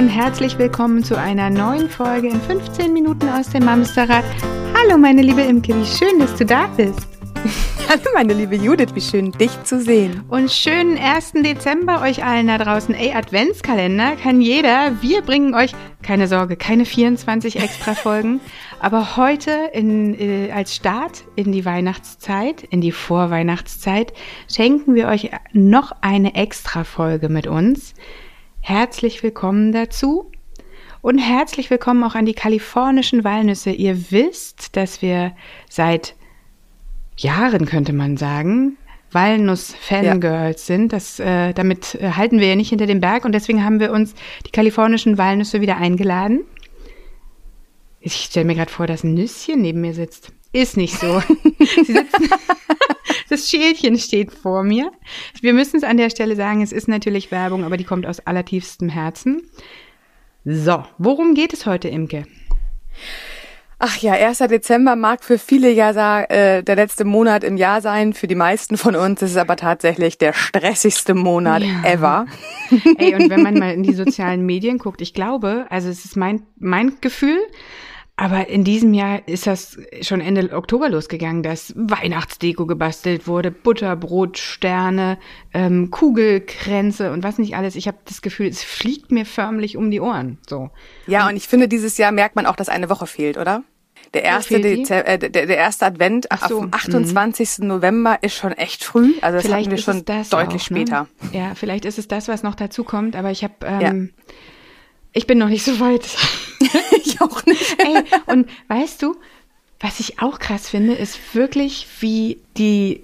Und herzlich willkommen zu einer neuen Folge in 15 Minuten aus dem Mamsterrad. Hallo meine liebe Imke, wie schön, dass du da bist. Hallo meine liebe Judith, wie schön dich zu sehen. Und schönen 1. Dezember euch allen da draußen. Ey, Adventskalender kann jeder. Wir bringen euch, keine Sorge, keine 24 extra Folgen. aber heute in, äh, als Start in die Weihnachtszeit, in die Vorweihnachtszeit, schenken wir euch noch eine extra Folge mit uns. Herzlich willkommen dazu. Und herzlich willkommen auch an die kalifornischen Walnüsse. Ihr wisst, dass wir seit Jahren, könnte man sagen, Walnuss-Fangirls ja. sind. Das, äh, damit äh, halten wir ja nicht hinter dem Berg und deswegen haben wir uns die kalifornischen Walnüsse wieder eingeladen. Ich stelle mir gerade vor, dass ein Nüsschen neben mir sitzt. Ist nicht so. Sie sitzen das Schälchen steht vor mir. Wir müssen es an der Stelle sagen, es ist natürlich Werbung, aber die kommt aus allertiefstem Herzen. So, worum geht es heute, Imke? Ach ja, 1. Dezember mag für viele ja äh, der letzte Monat im Jahr sein. Für die meisten von uns ist es aber tatsächlich der stressigste Monat ja. ever. Ey, und wenn man mal in die sozialen Medien guckt, ich glaube, also es ist mein, mein Gefühl, aber in diesem Jahr ist das schon Ende Oktober losgegangen, dass Weihnachtsdeko gebastelt wurde, Butterbrotsterne, ähm, Kugelkränze und was nicht alles. Ich habe das Gefühl, es fliegt mir förmlich um die Ohren. So. Ja, und, und ich finde, dieses Jahr merkt man auch, dass eine Woche fehlt, oder? Der erste, Dezember, äh, der, der erste Advent so, am 28. Mhm. November ist schon echt früh. Also das vielleicht hatten wir schon deutlich auch, ne? später. Ne? Ja, vielleicht ist es das, was noch dazu kommt. Aber ich habe, ähm, ja. ich bin noch nicht so weit. ich auch nicht. Ey, und weißt du, was ich auch krass finde, ist wirklich, wie die,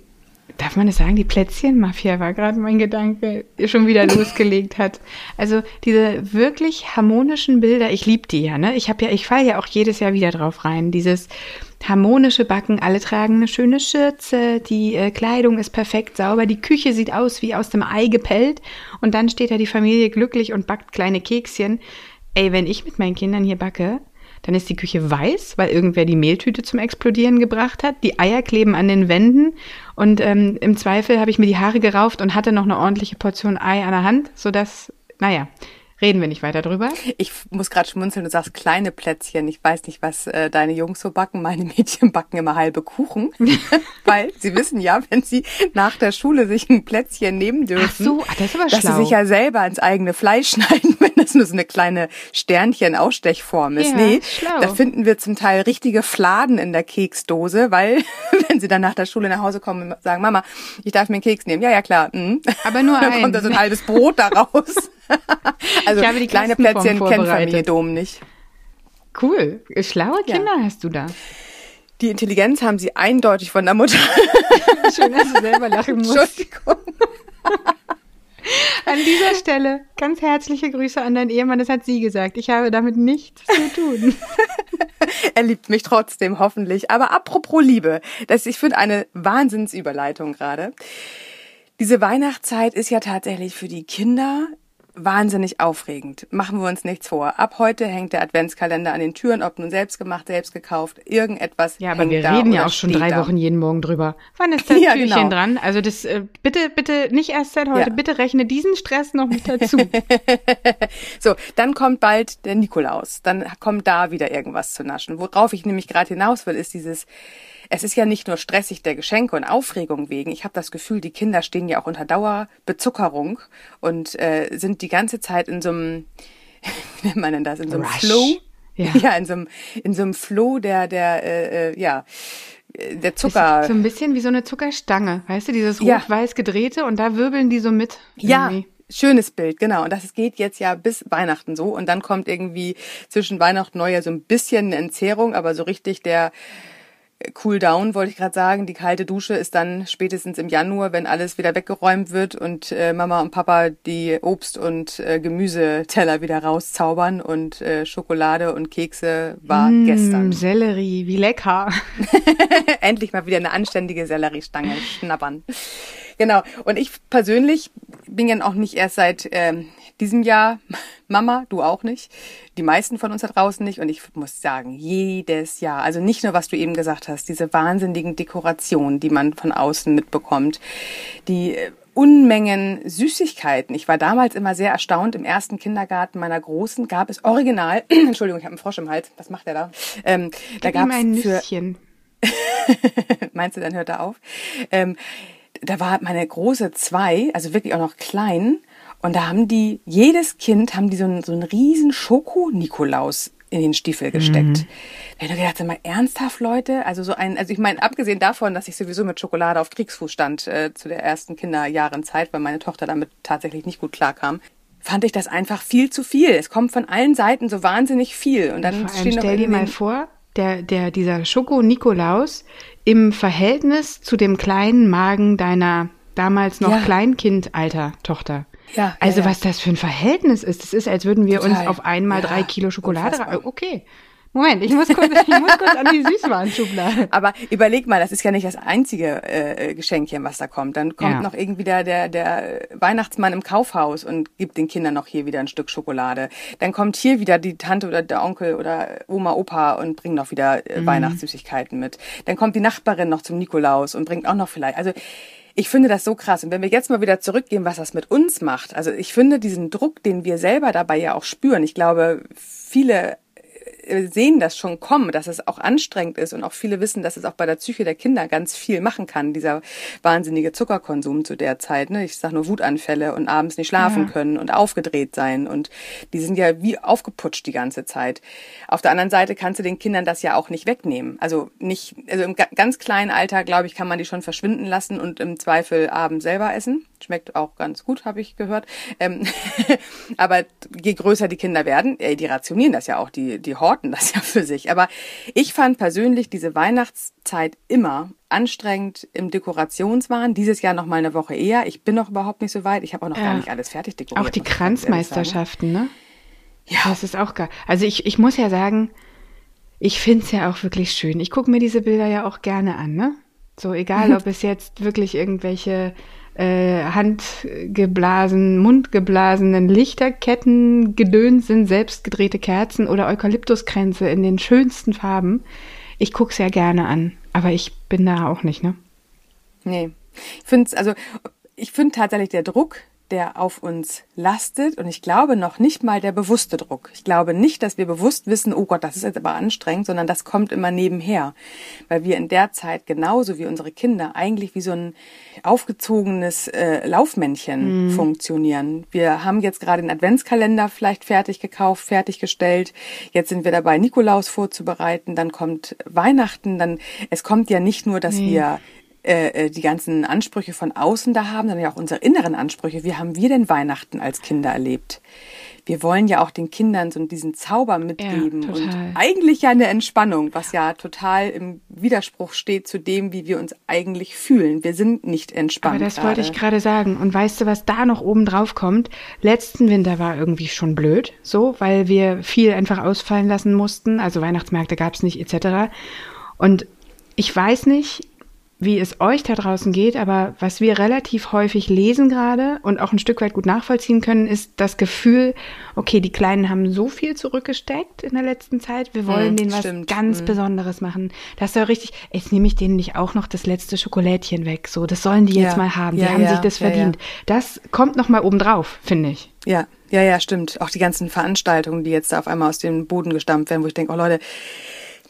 darf man das sagen, die Plätzchenmafia war gerade mein Gedanke, schon wieder losgelegt hat. Also diese wirklich harmonischen Bilder, ich liebe die ja, ne? Ich habe ja, ich falle ja auch jedes Jahr wieder drauf rein. Dieses harmonische Backen, alle tragen eine schöne Schürze, die äh, Kleidung ist perfekt sauber, die Küche sieht aus wie aus dem Ei gepellt und dann steht da die Familie glücklich und backt kleine Kekschen. Ey, wenn ich mit meinen Kindern hier backe, dann ist die Küche weiß, weil irgendwer die Mehltüte zum Explodieren gebracht hat. Die Eier kleben an den Wänden und ähm, im Zweifel habe ich mir die Haare gerauft und hatte noch eine ordentliche Portion Ei an der Hand, sodass, naja, Reden wir nicht weiter drüber. Ich muss gerade schmunzeln, du sagst kleine Plätzchen. Ich weiß nicht, was äh, deine Jungs so backen. Meine Mädchen backen immer halbe Kuchen, weil sie wissen ja, wenn sie nach der Schule sich ein Plätzchen nehmen dürfen, Ach so, das ist aber dass schlau. sie sich ja selber ins eigene Fleisch schneiden, wenn das nur so eine kleine Sternchen-Ausstechform ist. Ja, nee, schlau. da finden wir zum Teil richtige Fladen in der Keksdose, weil wenn sie dann nach der Schule nach Hause kommen und sagen, Mama, ich darf mir einen Keks nehmen. Ja, ja, klar. Mhm. Aber nur dann kommt da so ein halbes Brot daraus. also ich habe die kleine Plätzchen kennt Familie Dom nicht. Cool. Schlaue Kinder ja. hast du da. Die Intelligenz haben sie eindeutig von der Mutter. Schön, dass du selber lachen musst. Entschuldigung. An dieser Stelle ganz herzliche Grüße an deinen Ehemann. Das hat sie gesagt. Ich habe damit nichts zu tun. er liebt mich trotzdem, hoffentlich. Aber apropos Liebe, das ich finde eine Wahnsinnsüberleitung gerade. Diese Weihnachtszeit ist ja tatsächlich für die Kinder wahnsinnig aufregend. Machen wir uns nichts vor. Ab heute hängt der Adventskalender an den Türen, ob nun selbst gemacht, selbst gekauft, irgendetwas. Ja, aber wir reden ja auch schon drei da. Wochen jeden Morgen drüber. Wann ist das ja, Türchen genau. dran? Also das äh, bitte, bitte nicht erst seit heute, ja. bitte rechne diesen Stress noch mit dazu. so, dann kommt bald der Nikolaus. Dann kommt da wieder irgendwas zu naschen. Worauf ich nämlich gerade hinaus will, ist dieses es ist ja nicht nur stressig der Geschenke und Aufregung wegen. Ich habe das Gefühl, die Kinder stehen ja auch unter Dauerbezuckerung und äh, sind die ganze Zeit in so einem, wie nennt man denn das, in so einem Rush. Flow? Ja. ja, in so einem, in so einem Flow der, der, äh, äh ja, der Zucker. so ein bisschen wie so eine Zuckerstange, weißt du, dieses rot-weiß gedrehte und da wirbeln die so mit. Irgendwie. Ja, schönes Bild, genau. Und das geht jetzt ja bis Weihnachten so. Und dann kommt irgendwie zwischen Weihnachten und Neujahr so ein bisschen eine Entzehrung, aber so richtig der Cool down, wollte ich gerade sagen. Die kalte Dusche ist dann spätestens im Januar, wenn alles wieder weggeräumt wird und äh, Mama und Papa die Obst- und äh, Gemüseteller wieder rauszaubern und äh, Schokolade und Kekse war mmh, gestern. Sellerie, wie lecker. Endlich mal wieder eine anständige Selleriestange schnappern. Genau. Und ich persönlich bin ja auch nicht erst seit ähm, diesem Jahr Mama, du auch nicht, die meisten von uns da draußen nicht. Und ich muss sagen, jedes Jahr, also nicht nur, was du eben gesagt hast, diese wahnsinnigen Dekorationen, die man von außen mitbekommt, die äh, Unmengen Süßigkeiten. Ich war damals immer sehr erstaunt. Im ersten Kindergarten meiner Großen gab es original, Entschuldigung, ich habe einen Frosch im Hals. Was macht der da? Ähm, Gib da gab es Nüsschen. Meinst du, dann hört er auf? Ähm, da war meine große zwei, also wirklich auch noch klein. Und da haben die, jedes Kind haben die so einen, so einen riesen Schoko-Nikolaus in den Stiefel gesteckt. Mhm. Habe ich gedacht, mal ernsthaft, Leute? Also so ein, also ich meine, abgesehen davon, dass ich sowieso mit Schokolade auf Kriegsfuß stand äh, zu der ersten Kinderjahrenzeit, weil meine Tochter damit tatsächlich nicht gut klarkam, fand ich das einfach viel zu viel. Es kommt von allen Seiten so wahnsinnig viel. Und dann Vor allem stell dir mal vor, der, der, dieser Schoko-Nikolaus im Verhältnis zu dem kleinen Magen deiner damals noch ja. Kleinkindalter Tochter. Ja, also ja, was das für ein Verhältnis ist. Das ist, als würden wir Total. uns auf einmal drei Kilo Schokolade. Okay. Moment, ich muss kurz, ich muss kurz an die Süßwarenschublade. Aber überleg mal, das ist ja nicht das einzige äh, Geschenkchen, was da kommt. Dann kommt ja. noch irgendwie der, der, der Weihnachtsmann im Kaufhaus und gibt den Kindern noch hier wieder ein Stück Schokolade. Dann kommt hier wieder die Tante oder der Onkel oder Oma, Opa und bringt noch wieder äh, mhm. Weihnachtssüßigkeiten mit. Dann kommt die Nachbarin noch zum Nikolaus und bringt auch noch vielleicht. Also ich finde das so krass. Und wenn wir jetzt mal wieder zurückgehen, was das mit uns macht. Also ich finde diesen Druck, den wir selber dabei ja auch spüren. Ich glaube, viele sehen das schon kommen, dass es auch anstrengend ist und auch viele wissen, dass es auch bei der Psyche der Kinder ganz viel machen kann, dieser wahnsinnige Zuckerkonsum zu der Zeit. Ne? Ich sage nur Wutanfälle und abends nicht schlafen ja. können und aufgedreht sein und die sind ja wie aufgeputscht die ganze Zeit. Auf der anderen Seite kannst du den Kindern das ja auch nicht wegnehmen. Also nicht, also im ganz kleinen Alter, glaube ich, kann man die schon verschwinden lassen und im Zweifel abends selber essen. Schmeckt auch ganz gut, habe ich gehört. Ähm aber je größer die Kinder werden, äh, die rationieren das ja auch, die, die horten das ja für sich. Aber ich fand persönlich diese Weihnachtszeit immer anstrengend im Dekorationswahn. Dieses Jahr noch mal eine Woche eher. Ich bin noch überhaupt nicht so weit. Ich habe auch noch ja. gar nicht alles fertig dekoriert. Auch die Kranzmeisterschaften, ne? Ja. Das ist auch geil. Also ich, ich muss ja sagen, ich finde es ja auch wirklich schön. Ich gucke mir diese Bilder ja auch gerne an, ne? So, egal ob es jetzt wirklich irgendwelche äh, handgeblasen, mundgeblasenen Lichterketten gedöns sind, selbstgedrehte Kerzen oder Eukalyptuskränze in den schönsten Farben. Ich gucke es ja gerne an, aber ich bin da auch nicht, ne? Nee. Ich finde also ich finde tatsächlich der Druck, der auf uns lastet. Und ich glaube noch nicht mal der bewusste Druck. Ich glaube nicht, dass wir bewusst wissen, oh Gott, das ist jetzt aber anstrengend, sondern das kommt immer nebenher. Weil wir in der Zeit genauso wie unsere Kinder eigentlich wie so ein aufgezogenes äh, Laufmännchen mhm. funktionieren. Wir haben jetzt gerade den Adventskalender vielleicht fertig gekauft, fertiggestellt. Jetzt sind wir dabei, Nikolaus vorzubereiten. Dann kommt Weihnachten. Dann, es kommt ja nicht nur, dass nee. wir äh, die ganzen Ansprüche von außen da haben, sondern ja auch unsere inneren Ansprüche. Wie haben wir denn Weihnachten als Kinder erlebt? Wir wollen ja auch den Kindern so diesen Zauber mitgeben ja, und eigentlich ja eine Entspannung, was ja total im Widerspruch steht zu dem, wie wir uns eigentlich fühlen. Wir sind nicht entspannt. Aber das grade. wollte ich gerade sagen. Und weißt du, was da noch oben drauf kommt? Letzten Winter war irgendwie schon blöd, so, weil wir viel einfach ausfallen lassen mussten. Also Weihnachtsmärkte gab es nicht etc. Und ich weiß nicht, wie es euch da draußen geht, aber was wir relativ häufig lesen gerade und auch ein Stück weit gut nachvollziehen können, ist das Gefühl, okay, die Kleinen haben so viel zurückgesteckt in der letzten Zeit, wir wollen hm, denen was stimmt. ganz hm. Besonderes machen. Das soll richtig, jetzt nehme ich denen nicht auch noch das letzte Schokolädchen weg, so, das sollen die jetzt ja. mal haben, die ja, haben ja, sich das verdient. Das kommt noch mal obendrauf, finde ich. Ja, ja, ja, stimmt. Auch die ganzen Veranstaltungen, die jetzt da auf einmal aus dem Boden gestammt werden, wo ich denke, oh Leute,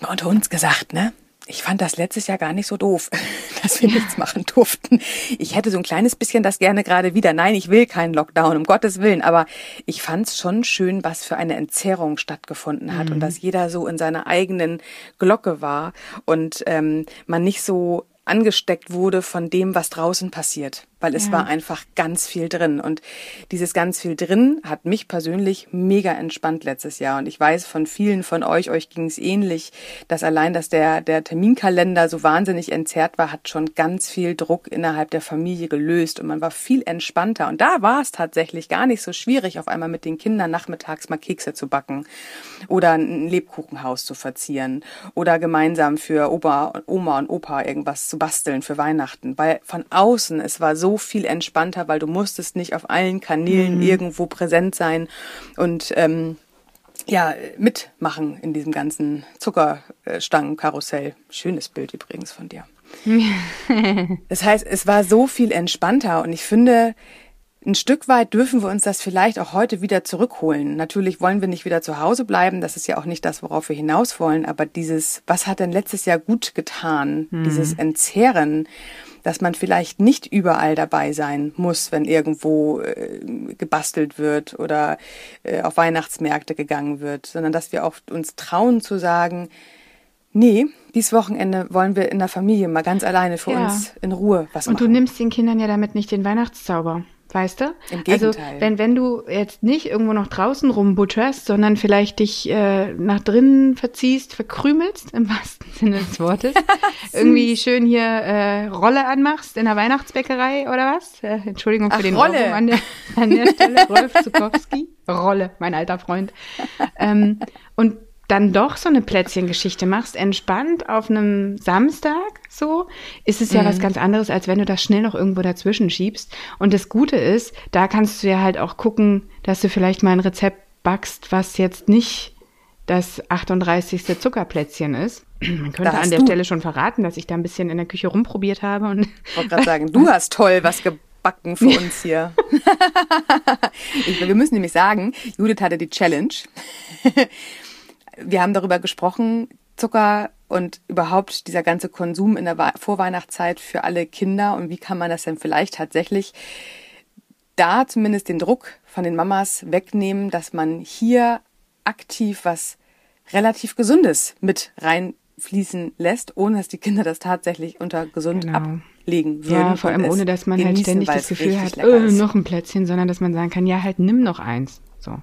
mal unter uns gesagt, ne? Ich fand das letztes Jahr gar nicht so doof, dass wir ja. nichts machen durften. Ich hätte so ein kleines bisschen das gerne gerade wieder. Nein, ich will keinen Lockdown, um Gottes Willen. Aber ich fand es schon schön, was für eine Entzerrung stattgefunden hat mhm. und dass jeder so in seiner eigenen Glocke war und ähm, man nicht so angesteckt wurde von dem, was draußen passiert, weil es ja. war einfach ganz viel drin. Und dieses ganz viel drin hat mich persönlich mega entspannt letztes Jahr. Und ich weiß von vielen von euch, euch ging es ähnlich, dass allein, dass der, der Terminkalender so wahnsinnig entzerrt war, hat schon ganz viel Druck innerhalb der Familie gelöst und man war viel entspannter. Und da war es tatsächlich gar nicht so schwierig, auf einmal mit den Kindern nachmittags mal Kekse zu backen oder ein Lebkuchenhaus zu verzieren oder gemeinsam für Opa, Oma und Opa irgendwas zu zu basteln für Weihnachten, weil von außen es war so viel entspannter, weil du musstest nicht auf allen Kanälen mhm. irgendwo präsent sein und ähm, ja, mitmachen in diesem ganzen Zuckerstangenkarussell. Schönes Bild übrigens von dir. das heißt, es war so viel entspannter und ich finde, ein Stück weit dürfen wir uns das vielleicht auch heute wieder zurückholen. Natürlich wollen wir nicht wieder zu Hause bleiben, das ist ja auch nicht das, worauf wir hinaus wollen, aber dieses, was hat denn letztes Jahr gut getan, mhm. dieses Entzehren, dass man vielleicht nicht überall dabei sein muss, wenn irgendwo äh, gebastelt wird oder äh, auf Weihnachtsmärkte gegangen wird, sondern dass wir auch uns trauen zu sagen, nee, dieses Wochenende wollen wir in der Familie mal ganz alleine für ja. uns in Ruhe was machen. Und du nimmst den Kindern ja damit nicht den Weihnachtszauber. Weißt du? Im Gegenteil. Also wenn, wenn du jetzt nicht irgendwo noch draußen rumbutterst, sondern vielleicht dich äh, nach drinnen verziehst, verkrümelst, im wahrsten Sinne des Wortes, irgendwie schön hier äh, Rolle anmachst in der Weihnachtsbäckerei oder was? Äh, Entschuldigung für Ach, den Rolle. an der, an der Stelle, Rolf Zukowski. Rolle, mein alter Freund. Ähm, und dann doch so eine Plätzchengeschichte machst, entspannt auf einem Samstag, so, ist es ja mhm. was ganz anderes, als wenn du das schnell noch irgendwo dazwischen schiebst. Und das Gute ist, da kannst du ja halt auch gucken, dass du vielleicht mal ein Rezept backst, was jetzt nicht das 38. Zuckerplätzchen ist. Man könnte an der du. Stelle schon verraten, dass ich da ein bisschen in der Küche rumprobiert habe. Und ich wollte gerade sagen, du hast toll was gebacken für uns hier. ich, wir müssen nämlich sagen, Judith hatte die Challenge wir haben darüber gesprochen, Zucker und überhaupt dieser ganze Konsum in der Vorweihnachtszeit für alle Kinder und wie kann man das denn vielleicht tatsächlich da zumindest den Druck von den Mamas wegnehmen, dass man hier aktiv was relativ Gesundes mit reinfließen lässt, ohne dass die Kinder das tatsächlich unter gesund genau. ablegen würden. Ja, vor allem ohne, dass man halt ständig das Gefühl hat, oh, noch ein Plätzchen, sondern dass man sagen kann, ja, halt nimm noch eins. So.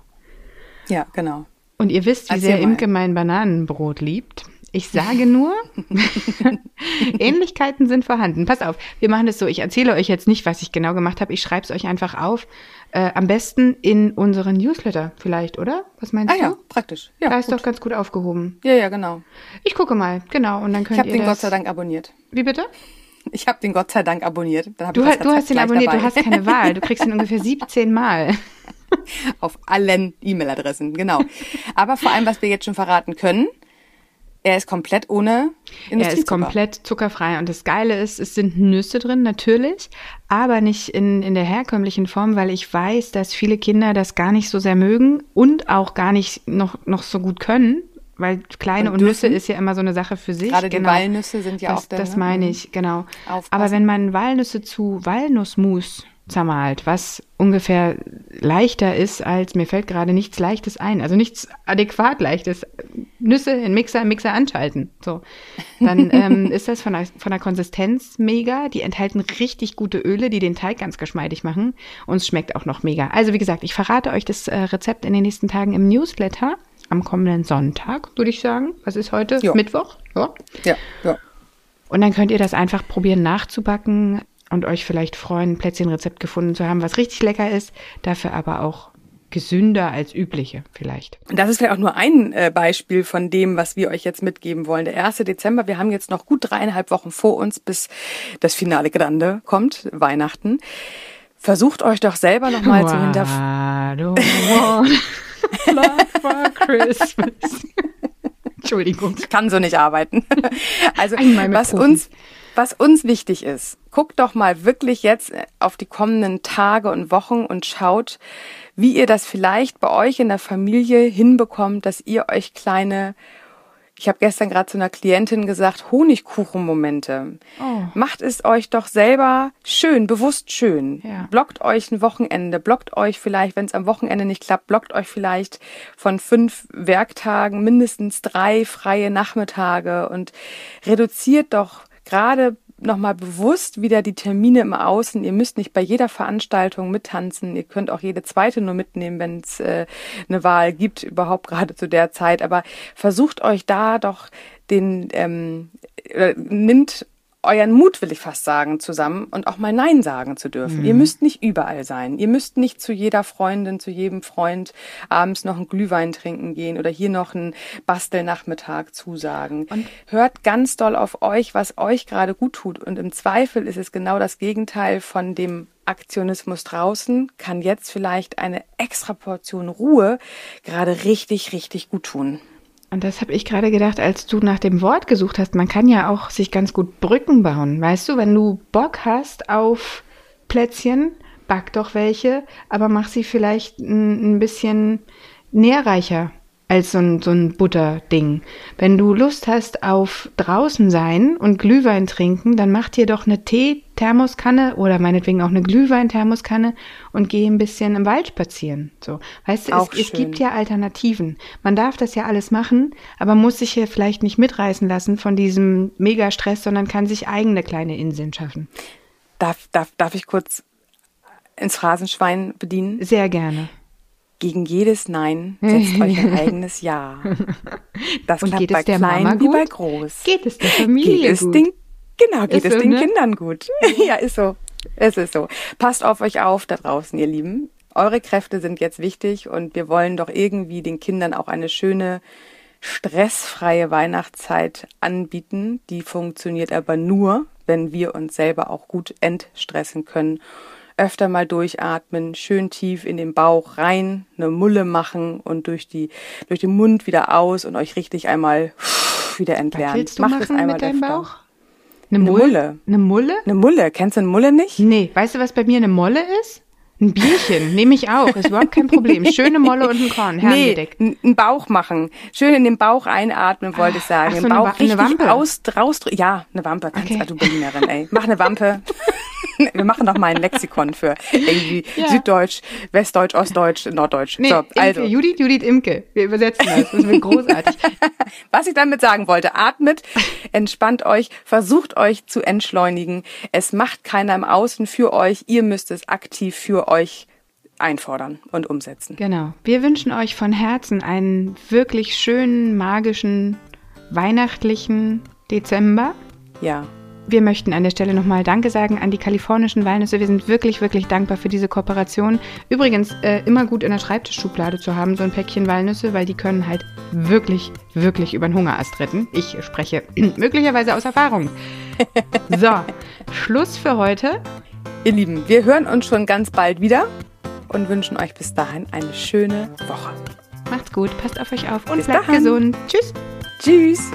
Ja, genau. Und ihr wisst, wie Erzähl sehr mal. Imke mein Bananenbrot liebt. Ich sage nur, Ähnlichkeiten sind vorhanden. Pass auf, wir machen das so. Ich erzähle euch jetzt nicht, was ich genau gemacht habe. Ich schreibe es euch einfach auf. Äh, am besten in unseren Newsletter vielleicht, oder? Was meinst ah, du? ja, praktisch. Ja, da ist gut. doch ganz gut aufgehoben. Ja, ja, genau. Ich gucke mal, genau. Und dann könnt ich habe den das... Gott sei Dank abonniert. Wie bitte? Ich habe den Gott sei Dank abonniert. du, du hast den abonniert, dabei. du hast keine Wahl. Du kriegst ihn ungefähr 17 Mal. Auf allen E-Mail-Adressen, genau. Aber vor allem, was wir jetzt schon verraten können, er ist komplett ohne Er ist komplett zuckerfrei. Und das Geile ist, es sind Nüsse drin, natürlich, aber nicht in, in der herkömmlichen Form, weil ich weiß, dass viele Kinder das gar nicht so sehr mögen und auch gar nicht noch, noch so gut können. Weil kleine und, und Nüsse ist ja immer so eine Sache für sich. Gerade genau. die Walnüsse sind ja das, auch da. Das meine ich, genau. Aufpassen. Aber wenn man Walnüsse zu Walnussmus zermalt, was ungefähr leichter ist als, mir fällt gerade nichts Leichtes ein, also nichts adäquat Leichtes. Nüsse in Mixer, Mixer anschalten. So. Dann ähm, ist das von der, von der Konsistenz mega. Die enthalten richtig gute Öle, die den Teig ganz geschmeidig machen. Und es schmeckt auch noch mega. Also wie gesagt, ich verrate euch das äh, Rezept in den nächsten Tagen im Newsletter. Am kommenden Sonntag, würde ich sagen. Was ist heute? Jo. Mittwoch? Ja. Ja, ja. Und dann könnt ihr das einfach probieren nachzubacken und euch vielleicht freuen, ein Plätzchenrezept gefunden zu haben, was richtig lecker ist, dafür aber auch gesünder als übliche vielleicht. Das ist vielleicht auch nur ein äh, Beispiel von dem, was wir euch jetzt mitgeben wollen. Der 1. Dezember, wir haben jetzt noch gut dreieinhalb Wochen vor uns, bis das Finale Grande kommt, Weihnachten. Versucht euch doch selber nochmal zu hinterfragen. Entschuldigung. Ich kann so nicht arbeiten. Also, was uns, was uns wichtig ist, guckt doch mal wirklich jetzt auf die kommenden Tage und Wochen und schaut, wie ihr das vielleicht bei euch in der Familie hinbekommt, dass ihr euch kleine ich habe gestern gerade zu einer Klientin gesagt, Honigkuchenmomente. Oh. Macht es euch doch selber schön, bewusst schön. Ja. Blockt euch ein Wochenende, blockt euch vielleicht, wenn es am Wochenende nicht klappt, blockt euch vielleicht von fünf Werktagen mindestens drei freie Nachmittage und reduziert doch gerade nochmal bewusst wieder die Termine im Außen. Ihr müsst nicht bei jeder Veranstaltung mittanzen. Ihr könnt auch jede zweite nur mitnehmen, wenn es äh, eine Wahl gibt, überhaupt gerade zu der Zeit. Aber versucht euch da doch den, ähm, äh, nimmt euren Mut, will ich fast sagen, zusammen und auch mal Nein sagen zu dürfen. Mhm. Ihr müsst nicht überall sein. Ihr müsst nicht zu jeder Freundin, zu jedem Freund abends noch einen Glühwein trinken gehen oder hier noch einen Bastelnachmittag zusagen. Und hört ganz doll auf euch, was euch gerade gut tut. Und im Zweifel ist es genau das Gegenteil von dem Aktionismus draußen, kann jetzt vielleicht eine extra Portion Ruhe gerade richtig, richtig gut tun. Und das habe ich gerade gedacht, als du nach dem Wort gesucht hast. Man kann ja auch sich ganz gut Brücken bauen. Weißt du, wenn du Bock hast auf Plätzchen, back doch welche, aber mach sie vielleicht ein, bisschen nährreicher als so ein, so ein Butterding. Wenn du Lust hast auf draußen sein und Glühwein trinken, dann mach dir doch eine Tee-Thermoskanne oder meinetwegen auch eine Glühwein-Thermoskanne und geh ein bisschen im Wald spazieren. So, weißt du, es, es, gibt ja Alternativen. Man darf das ja alles machen, aber muss sich hier vielleicht nicht mitreißen lassen von diesem Megastress, sondern kann sich eigene kleine Inseln schaffen. Darf, darf, darf ich kurz ins Phrasenschwein bedienen? Sehr gerne. Gegen jedes Nein setzt euch ein eigenes Ja. Das Und klappt geht es bei der klein wie bei groß. Geht es der Familie Geht es gut? den, genau, geht Ist es so, den ne? Kindern gut. ja, ist so. Es ist so. Passt auf euch auf da draußen, ihr Lieben. Eure Kräfte sind jetzt wichtig und wir wollen doch irgendwie den Kindern auch eine schöne, stressfreie Weihnachtszeit anbieten. Die funktioniert aber nur, wenn wir uns selber auch gut entstressen können öfter mal durchatmen, schön tief in den Bauch rein, eine Mulle machen und durch die durch den Mund wieder aus und euch richtig einmal wieder Was entleeren. willst du Macht machen einmal mit deinem öfter. Bauch? Eine, Eine Mulle? Mulle. Eine Mulle? Eine Mulle, kennst du eine Mulle nicht? Nee, weißt du, was bei mir eine Molle ist? Ein Bierchen, nehme ich auch, ist überhaupt kein Problem. Schöne Molle und ein Korn, Nee, herrengedeckt. n- einen Bauch machen. Schön in den Bauch einatmen, wollte ich sagen. ach so, eine Bauch eine richtig Wampe. aus, rausdrücken. Ja, eine Wampe. Kannst Okay. du Berlinerin, ey. Mach eine Wampe. Wir machen doch mal ein Lexikon für irgendwie Ja. Süddeutsch, Westdeutsch, Ostdeutsch, Norddeutsch. Nee, so, Imke, also. Judith, Judith Imke. Wir übersetzen das, das wird großartig. Was ich damit sagen wollte, atmet, entspannt euch, versucht euch zu entschleunigen. Es macht keiner im Außen für euch. Ihr müsst es aktiv für euch einfordern und umsetzen. Genau. Wir wünschen euch von Herzen einen wirklich schönen, magischen, weihnachtlichen Dezember. Ja. Wir möchten an der Stelle nochmal Danke sagen an die kalifornischen Walnüsse. Wir sind wirklich, wirklich dankbar für diese Kooperation. Übrigens, äh, immer gut in der Schreibtischschublade zu haben, so ein Päckchen Walnüsse, weil die können halt wirklich, wirklich über den Hungerast retten. Ich spreche möglicherweise aus Erfahrung. So, Schluss für heute. Ihr Lieben, wir hören uns schon ganz bald wieder und wünschen euch bis dahin eine schöne Woche. Macht's gut, passt auf euch auf und Bis bleibt dahin. gesund. Tschüss. Tschüss!